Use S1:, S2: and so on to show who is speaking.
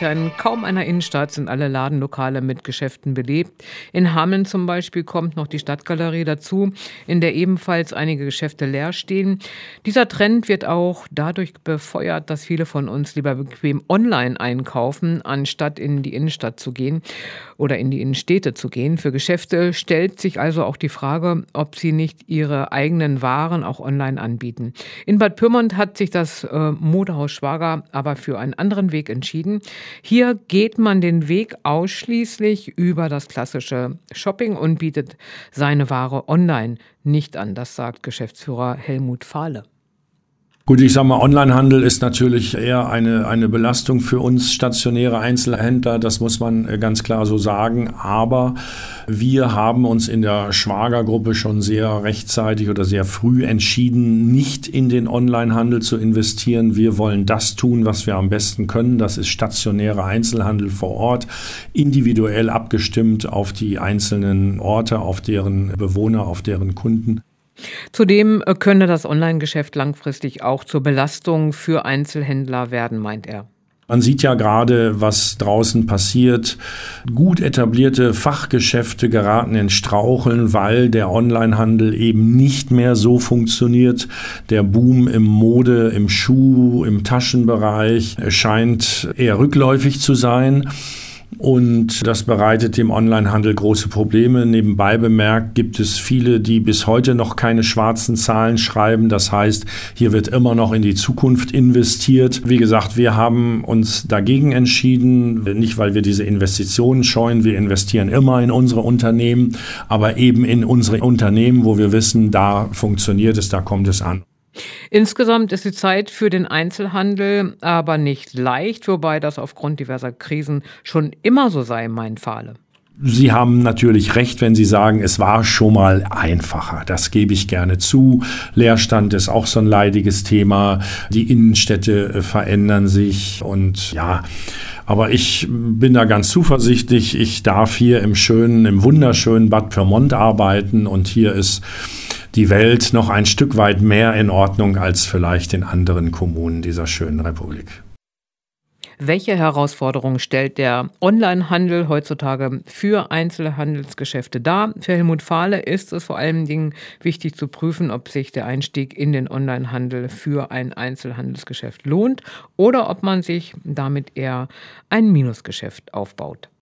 S1: In kaum einer Innenstadt sind alle Ladenlokale mit Geschäften belebt. In Hameln zum Beispiel kommt noch die Stadtgalerie dazu, in der ebenfalls einige Geschäfte leer stehen. Dieser Trend wird auch dadurch befeuert, dass viele von uns lieber bequem online einkaufen, anstatt in die Innenstadt zu gehen oder in die Innenstädte zu gehen. Für Geschäfte stellt sich also auch die Frage, ob sie nicht ihre eigenen Waren auch online anbieten. In Bad Pyrmont hat sich das äh, Modehaus Schwager aber für einen anderen Weg entschieden. Hier geht man den Weg ausschließlich über das klassische Shopping und bietet seine Ware online nicht an. Das sagt Geschäftsführer Helmut Fahle.
S2: Gut, ich sage mal, Onlinehandel ist natürlich eher eine, eine Belastung für uns stationäre Einzelhändler, das muss man äh, ganz klar so sagen. Aber wir haben uns in der Schwagergruppe schon sehr rechtzeitig oder sehr früh entschieden, nicht in den Onlinehandel zu investieren. Wir wollen das tun, was wir am besten können. Das ist stationäre Einzelhandel vor Ort, individuell abgestimmt auf die einzelnen Orte, auf deren Bewohner, auf deren Kunden.
S1: Zudem äh, könne das Online-Geschäft langfristig auch zur Belastung für Einzelhändler werden, meint er.
S2: Man sieht ja gerade, was draußen passiert. Gut etablierte Fachgeschäfte geraten in Straucheln, weil der Onlinehandel eben nicht mehr so funktioniert. Der Boom im Mode, im Schuh, im Taschenbereich scheint eher rückläufig zu sein. Und das bereitet dem Onlinehandel große Probleme. Nebenbei bemerkt gibt es viele, die bis heute noch keine schwarzen Zahlen schreiben. Das heißt, hier wird immer noch in die Zukunft investiert. Wie gesagt, wir haben uns dagegen entschieden, nicht weil wir diese Investitionen scheuen. Wir investieren immer in unsere Unternehmen, aber eben in unsere Unternehmen, wo wir wissen, da funktioniert es, da kommt es an.
S1: Insgesamt ist die Zeit für den Einzelhandel aber nicht leicht, wobei das aufgrund diverser Krisen schon immer so sei, meint Fahle.
S2: Sie haben natürlich recht, wenn Sie sagen, es war schon mal einfacher. Das gebe ich gerne zu. Leerstand ist auch so ein leidiges Thema. Die Innenstädte äh, verändern sich und ja, aber ich bin da ganz zuversichtlich. Ich darf hier im schönen, im wunderschönen Bad Pyrmont arbeiten und hier ist die Welt noch ein Stück weit mehr in Ordnung als vielleicht in anderen Kommunen dieser schönen Republik.
S1: Welche Herausforderungen stellt der Onlinehandel heutzutage für Einzelhandelsgeschäfte dar? Für Helmut Fahle ist es vor allen Dingen wichtig zu prüfen, ob sich der Einstieg in den Onlinehandel für ein Einzelhandelsgeschäft lohnt oder ob man sich damit eher ein Minusgeschäft aufbaut.